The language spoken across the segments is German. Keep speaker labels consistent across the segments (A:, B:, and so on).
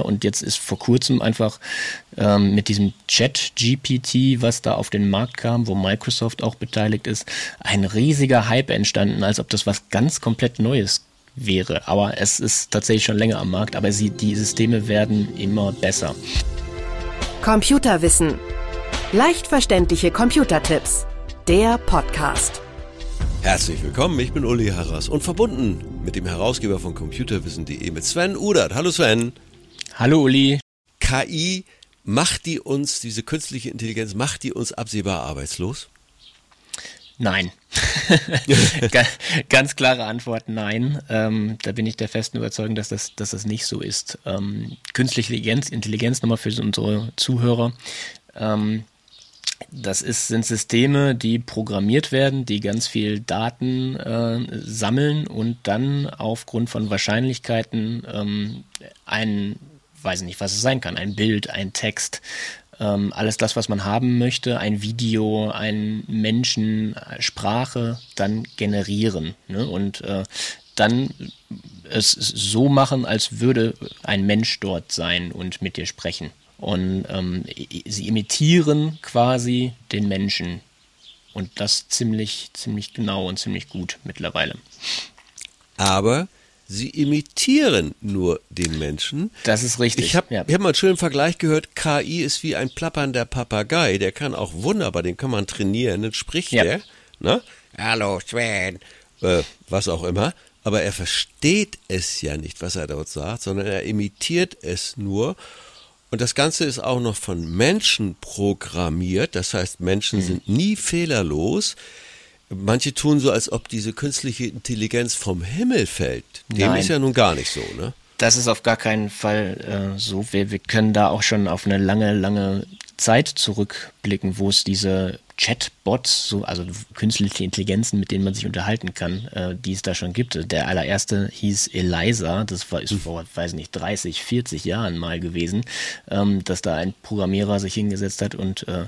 A: Und jetzt ist vor kurzem einfach ähm, mit diesem Chat-GPT, was da auf den Markt kam, wo Microsoft auch beteiligt ist, ein riesiger Hype entstanden, als ob das was ganz komplett Neues wäre. Aber es ist tatsächlich schon länger am Markt, aber sie, die Systeme werden immer besser.
B: Computerwissen. Leicht verständliche Computertipps. Der Podcast.
C: Herzlich willkommen, ich bin Uli Harras und verbunden mit dem Herausgeber von Computerwissen.de mit Sven Udert. Hallo Sven.
A: Hallo Uli.
C: KI, macht die uns, diese künstliche Intelligenz, macht die uns absehbar arbeitslos?
A: Nein. Ganz klare Antwort, nein. Ähm, da bin ich der festen Überzeugung, dass das, dass das nicht so ist. Ähm, künstliche Intelligenz, Intelligenz nochmal für unsere Zuhörer. Ähm, das ist, sind Systeme, die programmiert werden, die ganz viel Daten äh, sammeln und dann aufgrund von Wahrscheinlichkeiten ähm, einen weiß ich nicht, was es sein kann, ein Bild, ein Text, ähm, alles das, was man haben möchte, ein Video, ein Menschen, Sprache, dann generieren ne? und äh, dann es so machen, als würde ein Mensch dort sein und mit dir sprechen. Und ähm, sie imitieren quasi den Menschen. Und das ziemlich, ziemlich genau und ziemlich gut mittlerweile.
C: Aber sie imitieren nur den Menschen.
A: Das ist richtig.
C: Ich habe ja. hab mal einen schönen Vergleich gehört, KI ist wie ein plappernder Papagei, der kann auch wunderbar, den kann man trainieren, dann spricht ja. der, ne? Hallo Sven, äh, was auch immer, aber er versteht es ja nicht, was er dort sagt, sondern er imitiert es nur. Und das Ganze ist auch noch von Menschen programmiert, das heißt, Menschen mhm. sind nie fehlerlos. Manche tun so, als ob diese künstliche Intelligenz vom Himmel fällt. Dem Nein. ist ja nun gar nicht so, ne?
A: Das ist auf gar keinen Fall äh, so. Wir, wir können da auch schon auf eine lange, lange Zeit zurückblicken, wo es diese Chatbots, so, also künstliche Intelligenzen, mit denen man sich unterhalten kann, äh, die es da schon gibt. Der allererste hieß Eliza, das war, ist vor, weiß nicht, 30, 40 Jahren mal gewesen, ähm, dass da ein Programmierer sich hingesetzt hat und äh,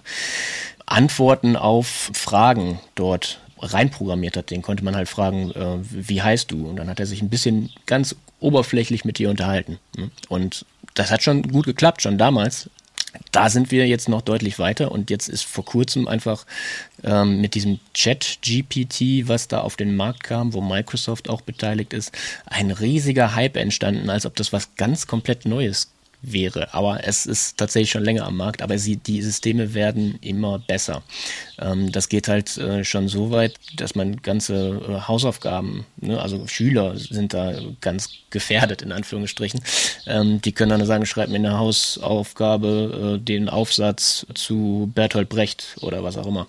A: Antworten auf Fragen dort reinprogrammiert hat. Den konnte man halt fragen, äh, wie heißt du? Und dann hat er sich ein bisschen ganz oberflächlich mit dir unterhalten. Und das hat schon gut geklappt, schon damals. Da sind wir jetzt noch deutlich weiter und jetzt ist vor kurzem einfach ähm, mit diesem Chat-GPT, was da auf den Markt kam, wo Microsoft auch beteiligt ist, ein riesiger Hype entstanden, als ob das was ganz komplett Neues wäre. Aber es ist tatsächlich schon länger am Markt, aber sie, die Systeme werden immer besser. Ähm, das geht halt äh, schon so weit, dass man ganze äh, Hausaufgaben, ne, also Schüler sind da ganz gefährdet, in Anführungsstrichen. Ähm, die können dann sagen, schreib mir eine Hausaufgabe, äh, den Aufsatz zu Bertolt Brecht oder was auch immer.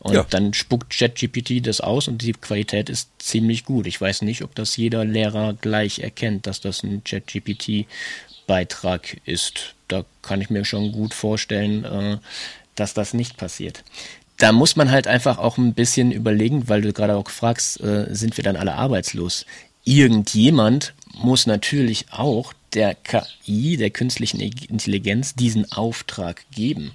A: Und ja. dann spuckt ChatGPT das aus und die Qualität ist ziemlich gut. Ich weiß nicht, ob das jeder Lehrer gleich erkennt, dass das ein ChatGPT Beitrag ist. Da kann ich mir schon gut vorstellen, äh, dass das nicht passiert. Da muss man halt einfach auch ein bisschen überlegen, weil du gerade auch fragst, äh, sind wir dann alle arbeitslos? Irgendjemand muss natürlich auch der KI, der künstlichen Intelligenz, diesen Auftrag geben.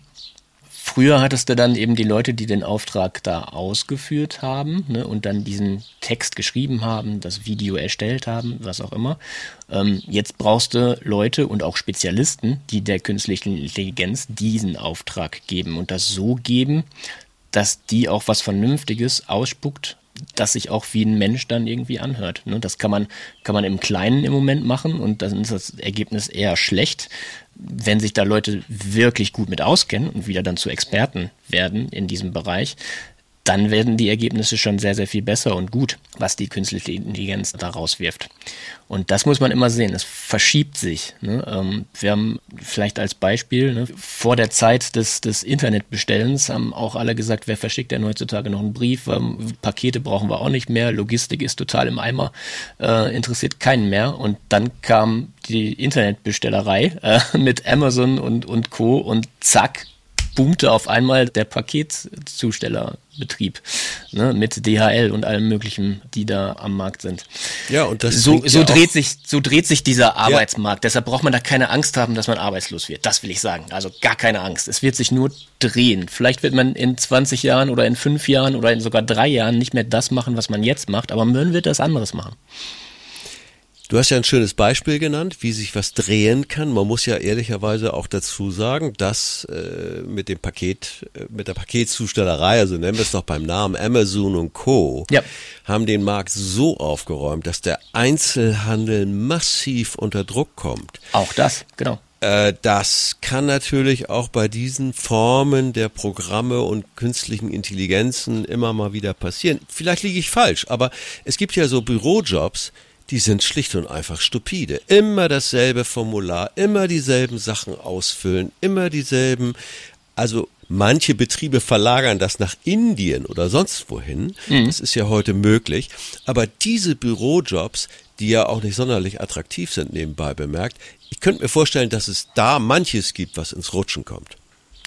A: Früher hattest du dann eben die Leute, die den Auftrag da ausgeführt haben ne, und dann diesen Text geschrieben haben, das Video erstellt haben, was auch immer. Ähm, jetzt brauchst du Leute und auch Spezialisten, die der künstlichen Intelligenz diesen Auftrag geben und das so geben, dass die auch was Vernünftiges ausspuckt, das sich auch wie ein Mensch dann irgendwie anhört. Ne? Das kann man, kann man im Kleinen im Moment machen und dann ist das Ergebnis eher schlecht wenn sich da Leute wirklich gut mit auskennen und wieder dann zu Experten werden in diesem Bereich, dann werden die Ergebnisse schon sehr, sehr viel besser und gut, was die künstliche Intelligenz da rauswirft. Und das muss man immer sehen. Es verschiebt sich. Ne? Ähm, wir haben vielleicht als Beispiel, ne, vor der Zeit des, des Internetbestellens haben auch alle gesagt, wer verschickt denn heutzutage noch einen Brief? Ähm, Pakete brauchen wir auch nicht mehr. Logistik ist total im Eimer, äh, interessiert keinen mehr. Und dann kam die Internetbestellerei äh, mit Amazon und, und Co. und zack, boomte auf einmal der Paketzustellerbetrieb ne, mit DHL und allem möglichen, die da am Markt sind.
C: Ja, und das
A: so, so ja dreht sich so dreht sich dieser Arbeitsmarkt. Ja. Deshalb braucht man da keine Angst haben, dass man arbeitslos wird. Das will ich sagen. Also gar keine Angst. Es wird sich nur drehen. Vielleicht wird man in 20 Jahren oder in fünf Jahren oder in sogar drei Jahren nicht mehr das machen, was man jetzt macht, aber man wird das anderes machen.
C: Du hast ja ein schönes Beispiel genannt, wie sich was drehen kann. Man muss ja ehrlicherweise auch dazu sagen, dass äh, mit dem Paket, äh, mit der Paketzustellerei, also nennen wir es doch beim Namen Amazon und Co., ja. haben den Markt so aufgeräumt, dass der Einzelhandel massiv unter Druck kommt.
A: Auch das, genau.
C: Äh, das kann natürlich auch bei diesen Formen der Programme und künstlichen Intelligenzen immer mal wieder passieren. Vielleicht liege ich falsch, aber es gibt ja so Bürojobs, die sind schlicht und einfach stupide. Immer dasselbe Formular, immer dieselben Sachen ausfüllen, immer dieselben. Also manche Betriebe verlagern das nach Indien oder sonst wohin. Mhm. Das ist ja heute möglich. Aber diese Bürojobs, die ja auch nicht sonderlich attraktiv sind, nebenbei bemerkt, ich könnte mir vorstellen, dass es da manches gibt, was ins Rutschen kommt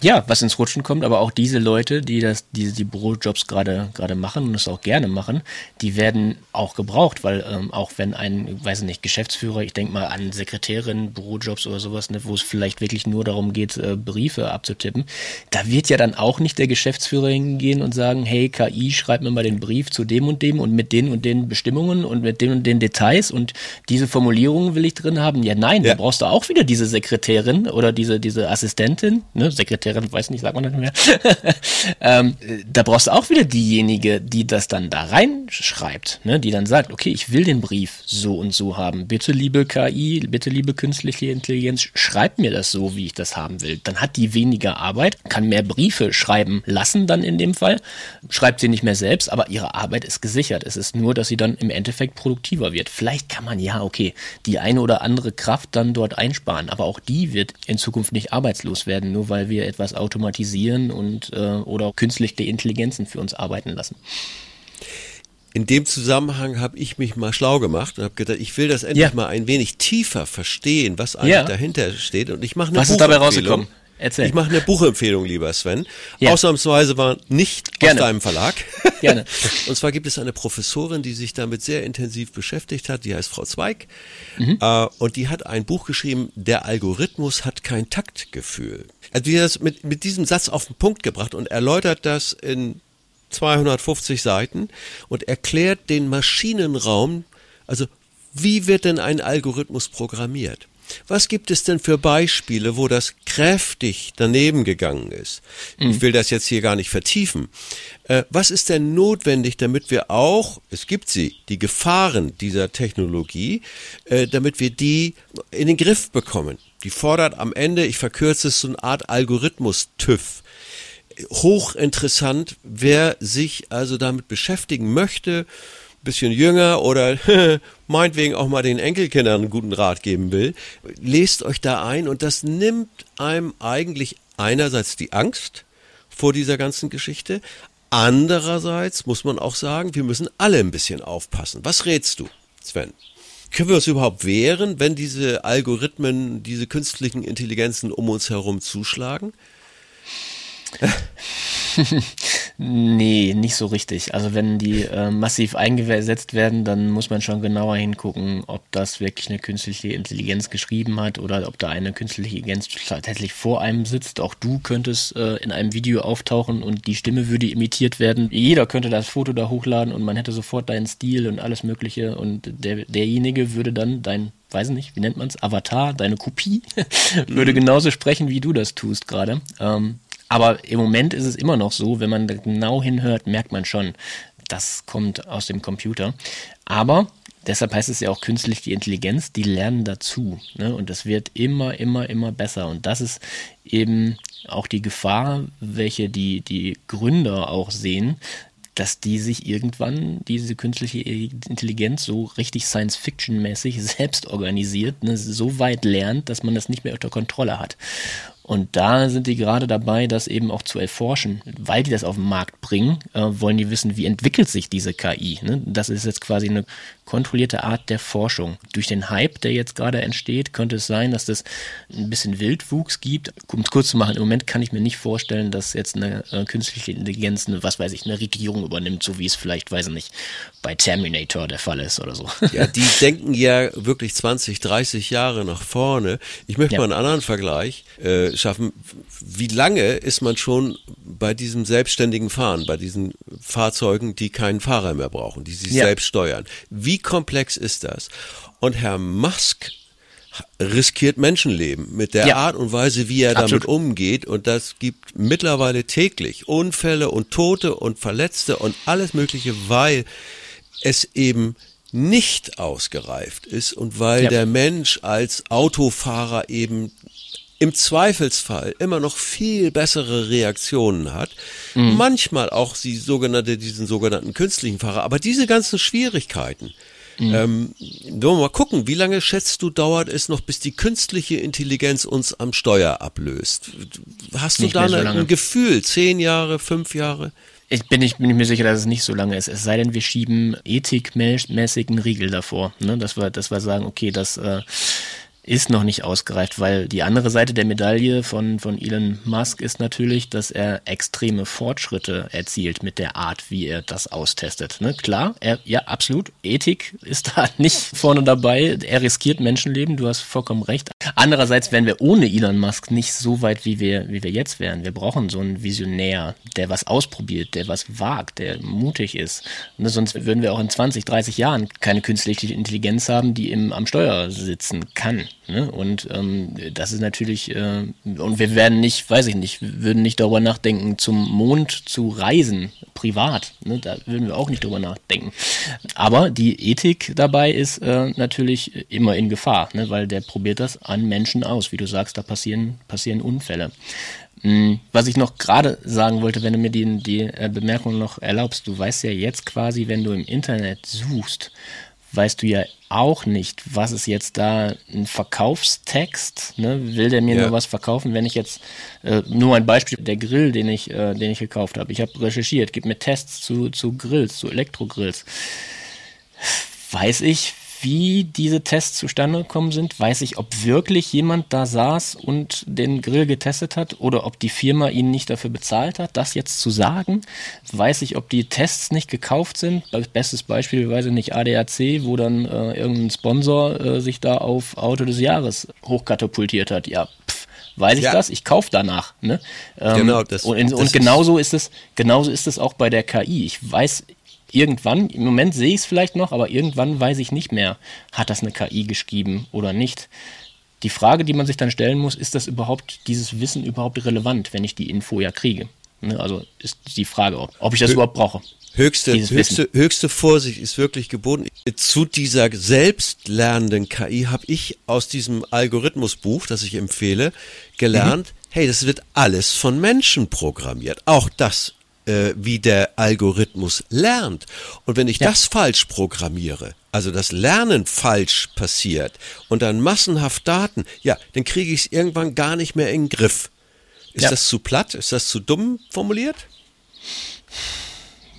A: ja, was ins Rutschen kommt, aber auch diese Leute, die das, die, die Bürojobs gerade gerade machen und es auch gerne machen, die werden auch gebraucht, weil ähm, auch wenn ein, weiß nicht, Geschäftsführer, ich denke mal an Sekretärin, Bürojobs oder sowas, ne, wo es vielleicht wirklich nur darum geht, äh, Briefe abzutippen, da wird ja dann auch nicht der Geschäftsführer hingehen und sagen, hey KI, schreib mir mal den Brief zu dem und dem und mit den und den Bestimmungen und mit den und den Details und diese Formulierungen will ich drin haben. Ja, nein, ja. da brauchst du auch wieder diese Sekretärin oder diese diese Assistentin, ne, Sekretärin Sekretärin, weiß nicht, sagt man nicht mehr. ähm, da brauchst du auch wieder diejenige, die das dann da reinschreibt, ne? die dann sagt, okay, ich will den Brief so und so haben. Bitte, liebe KI, bitte, liebe künstliche Intelligenz, schreib mir das so, wie ich das haben will. Dann hat die weniger Arbeit, kann mehr Briefe schreiben lassen dann in dem Fall, schreibt sie nicht mehr selbst, aber ihre Arbeit ist gesichert. Es ist nur, dass sie dann im Endeffekt produktiver wird. Vielleicht kann man ja, okay, die eine oder andere Kraft dann dort einsparen, aber auch die wird in Zukunft nicht arbeitslos werden, nur weil wir etwas automatisieren und äh, oder künstliche Intelligenzen für uns arbeiten lassen.
C: In dem Zusammenhang habe ich mich mal schlau gemacht und habe gedacht, ich will das endlich ja. mal ein wenig tiefer verstehen, was eigentlich ja. dahinter steht. Und ich mache eine
A: Was ist dabei rausgekommen?
C: Erzähl. Ich mache eine Buchempfehlung, lieber Sven. Ja. Ausnahmsweise war nicht Gerne. aus deinem Verlag. Gerne. Und zwar gibt es eine Professorin, die sich damit sehr intensiv beschäftigt hat, die heißt Frau Zweig. Mhm. Äh, und die hat ein Buch geschrieben, Der Algorithmus hat kein Taktgefühl. Also die hat das mit, mit diesem Satz auf den Punkt gebracht und erläutert das in 250 Seiten und erklärt den Maschinenraum, also wie wird denn ein Algorithmus programmiert? Was gibt es denn für Beispiele, wo das kräftig daneben gegangen ist? Mhm. Ich will das jetzt hier gar nicht vertiefen. Äh, was ist denn notwendig, damit wir auch, es gibt sie, die Gefahren dieser Technologie, äh, damit wir die in den Griff bekommen? Die fordert am Ende, ich verkürze es, so eine Art Algorithmus-TÜV hochinteressant, wer sich also damit beschäftigen möchte, bisschen jünger oder meinetwegen auch mal den Enkelkindern einen guten Rat geben will, lest euch da ein und das nimmt einem eigentlich einerseits die Angst vor dieser ganzen Geschichte, andererseits muss man auch sagen, wir müssen alle ein bisschen aufpassen. Was rätst du, Sven? Können wir uns überhaupt wehren, wenn diese Algorithmen, diese künstlichen Intelligenzen um uns herum zuschlagen?
A: nee, nicht so richtig. Also wenn die äh, massiv eingesetzt werden, dann muss man schon genauer hingucken, ob das wirklich eine künstliche Intelligenz geschrieben hat oder ob da eine künstliche Intelligenz tatsächlich vor einem sitzt. Auch du könntest äh, in einem Video auftauchen und die Stimme würde imitiert werden. Jeder könnte das Foto da hochladen und man hätte sofort deinen Stil und alles Mögliche und der, derjenige würde dann dein weiß nicht, wie nennt man es, Avatar, deine Kopie, würde mhm. genauso sprechen, wie du das tust gerade. Ähm, aber im Moment ist es immer noch so, wenn man genau hinhört, merkt man schon, das kommt aus dem Computer. Aber deshalb heißt es ja auch künstliche Intelligenz, die lernen dazu. Ne? Und das wird immer, immer, immer besser. Und das ist eben auch die Gefahr, welche die, die Gründer auch sehen, dass die sich irgendwann, diese künstliche Intelligenz, so richtig Science-Fiction-mäßig selbst organisiert, ne, so weit lernt, dass man das nicht mehr unter Kontrolle hat. Und da sind die gerade dabei, das eben auch zu erforschen. Weil die das auf den Markt bringen, äh, wollen die wissen, wie entwickelt sich diese KI. Ne? Das ist jetzt quasi eine kontrollierte Art der Forschung. Durch den Hype, der jetzt gerade entsteht, könnte es sein, dass das ein bisschen Wildwuchs gibt. Um es kurz zu machen, im Moment kann ich mir nicht vorstellen, dass jetzt eine äh, künstliche Intelligenz, eine, was weiß ich, eine Regierung übernimmt, so wie es vielleicht, weiß ich nicht, bei Terminator der Fall ist oder so.
C: Ja, die denken ja wirklich 20, 30 Jahre nach vorne. Ich möchte ja. mal einen anderen Vergleich äh, schaffen. Wie lange ist man schon bei diesem selbstständigen Fahren, bei diesen Fahrzeugen, die keinen Fahrer mehr brauchen, die sich
A: Ja.
C: selbst steuern. Wie komplex ist das? Und Herr Musk riskiert Menschenleben mit der
A: Ja.
C: Art und Weise, wie er
A: Absolut.
C: damit umgeht. Und das gibt mittlerweile täglich Unfälle und Tote und Verletzte und alles Mögliche, weil es eben nicht ausgereift ist und weil
A: Ja.
C: der Mensch als Autofahrer eben im Zweifelsfall immer noch viel bessere Reaktionen hat.
A: Mhm.
C: Manchmal auch die sogenannte, diesen sogenannten künstlichen Fahrer. Aber diese ganzen Schwierigkeiten,
A: Mhm.
C: ähm, wollen wir mal gucken, wie lange schätzt du, dauert es noch, bis die künstliche Intelligenz uns am Steuer ablöst? Hast du
A: Nicht
C: da
A: so
C: eine, ein Gefühl? Zehn Jahre, fünf Jahre?
A: Ich bin, ich bin mir sicher, dass es nicht so lange ist. Es sei denn, wir schieben ethikmäßigen Riegel davor. Ne? Dass, wir, dass wir sagen, okay, das äh, ist noch nicht ausgereift, weil die andere Seite der Medaille von, von Elon Musk ist natürlich, dass er extreme Fortschritte erzielt mit der Art, wie er das austestet. Ne? Klar, er, ja, absolut. Ethik ist da nicht vorne dabei. Er riskiert Menschenleben, du hast vollkommen recht. Andererseits wären wir ohne Elon Musk nicht so weit, wie wir, wie wir jetzt wären. Wir brauchen so einen Visionär, der was ausprobiert, der was wagt, der mutig ist. Ne? Sonst würden wir auch in 20, 30 Jahren keine künstliche Intelligenz haben, die im, am Steuer sitzen kann. Ne? Und ähm, das ist natürlich, äh, und wir werden nicht, weiß ich nicht, würden nicht darüber nachdenken, zum Mond zu reisen, privat. Ne? Da würden wir auch nicht drüber nachdenken. Aber die Ethik dabei ist äh, natürlich immer in Gefahr, ne? weil der probiert das an Menschen aus. Wie du sagst, da passieren, passieren Unfälle. Mm, Was ich noch gerade sagen wollte, wenn du mir die, die äh, Bemerkung noch erlaubst, du weißt ja jetzt quasi, wenn du im Internet suchst, weißt du ja auch nicht, was ist jetzt da ein Verkaufstext, ne? will der mir
C: Ja.
A: nur was verkaufen, wenn ich jetzt, äh, nur ein Beispiel, der Grill, den ich, äh, den ich gekauft habe, ich habe recherchiert, gib mir Tests zu, zu Grills, zu Elektrogrills, weiß ich, wie diese Tests zustande gekommen sind? Weiß ich, ob wirklich jemand da saß und den Grill getestet hat oder ob die Firma ihn nicht dafür bezahlt hat, das jetzt zu sagen? Weiß ich, ob die Tests nicht gekauft sind? Bestes Beispiel, weiß ich nicht, ADAC, wo dann äh, irgendein Sponsor äh, sich da auf Auto des Jahres hochkatapultiert hat. Ja, pff, weiß ich
C: Ja.
A: das? Ich kaufe danach. Ne? Ähm,
C: Genau, das-
A: und, in,
C: das
A: und
C: ist-
A: genauso ist es, genauso ist es auch bei der KI. Ich weiß irgendwann, im Moment sehe ich es vielleicht noch, aber irgendwann weiß ich nicht mehr, hat das eine KI geschrieben oder nicht. Die Frage, die man sich dann stellen muss, ist das überhaupt, dieses Wissen überhaupt relevant, wenn ich die Info ja kriege? Ne, also ist die Frage, ob, ich das überhaupt brauche.
C: Höchste, höchste, höchste Vorsicht ist wirklich geboten. Zu dieser selbstlernenden KI habe ich aus diesem Algorithmusbuch, das ich empfehle, gelernt, hey, das wird alles von Menschen programmiert. Auch das, äh, wie der Algorithmus lernt. Und wenn ich
A: Ja.
C: das falsch programmiere, also das Lernen falsch passiert und dann massenhaft Daten, ja, dann kriege ich es irgendwann gar nicht mehr in den Griff. Ist
A: Ja.
C: das zu platt? Ist das zu dumm formuliert?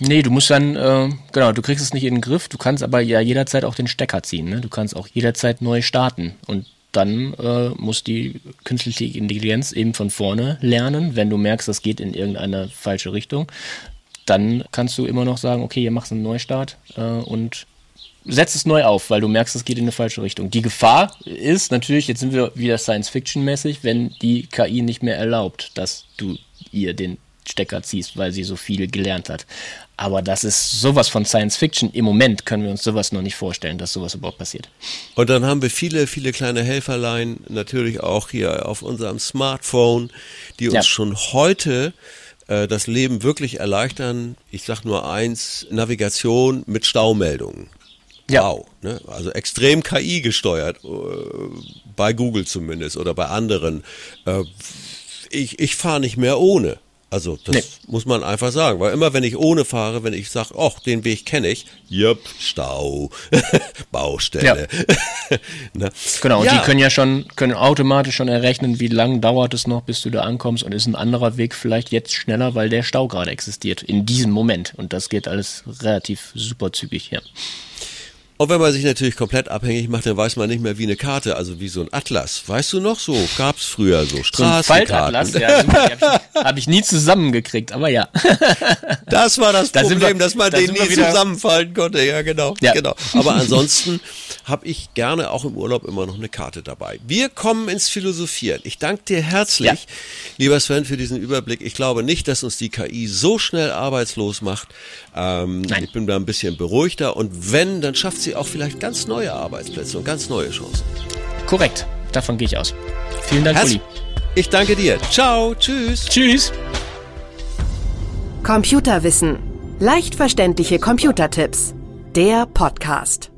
A: Nee, du musst dann, äh, genau, du kriegst es nicht in den Griff, du kannst aber ja jederzeit auch den Stecker ziehen, ne? Du kannst auch jederzeit neu starten und dann äh, muss die künstliche Intelligenz eben von vorne lernen. Wenn du merkst, das geht in irgendeine falsche Richtung, dann kannst du immer noch sagen, okay, hier machst du einen Neustart äh, und setzt es neu auf, weil du merkst, es geht in eine falsche Richtung. Die Gefahr ist natürlich, jetzt sind wir wieder Science-Fiction-mäßig, wenn die KI nicht mehr erlaubt, dass du ihr den Stecker ziehst, weil sie so viel gelernt hat. Aber das ist sowas von Science-Fiction. Im Moment können wir uns sowas noch nicht vorstellen, dass sowas überhaupt passiert.
C: Und dann haben wir viele, viele kleine Helferlein, natürlich auch hier auf unserem Smartphone, die uns
A: Ja.
C: schon heute äh, das Leben wirklich erleichtern. Ich sag nur eins, Navigation mit Staumeldungen.
A: Ja.
C: Wow, ne? also extrem KI gesteuert, äh, bei Google zumindest oder bei anderen. Äh, ich ich fahre nicht mehr ohne. Also das
A: Nee.
C: muss man einfach sagen, weil immer wenn ich ohne fahre, wenn ich sage, ach, den Weg kenne ich, jupp, Stau, Baustelle. ne?
A: Genau, und
C: Ja.
A: die können ja schon, können automatisch schon errechnen, wie lang dauert es noch, bis du da ankommst und ist ein anderer Weg vielleicht jetzt schneller, weil der Stau gerade existiert, in diesem Moment. Und das geht alles relativ super zügig, ja.
C: Und wenn man sich natürlich komplett abhängig macht, dann weiß man nicht mehr wie eine Karte, also wie so ein Atlas. Weißt du noch so? Gab's früher so
A: So
C: Straßenkarten.
A: Faltatlas, ja, super, hab ich, hab ich nie zusammengekriegt, aber ja.
C: Das war das
A: Da
C: Problem,
A: wir-
C: dass man
A: da
C: den nie
A: wieder-
C: zusammenfalten konnte. Ja, genau,
A: Ja.
C: genau. Aber ansonsten habe ich gerne auch im Urlaub immer noch eine Karte dabei. Wir kommen ins Philosophieren. Ich danke dir herzlich, ja. lieber Sven, für diesen Überblick. Ich glaube nicht, dass uns die KI so schnell arbeitslos macht. Ähm, ich bin da ein bisschen beruhigter und wenn, dann schafft sie auch vielleicht ganz neue Arbeitsplätze und ganz neue Chancen.
A: Korrekt, davon gehe ich aus. Vielen Dank, Herz Uli.
C: Ich danke dir. Ciao, tschüss.
A: Tschüss.
B: Computerwissen. Leicht verständliche Computertipps. Der Podcast.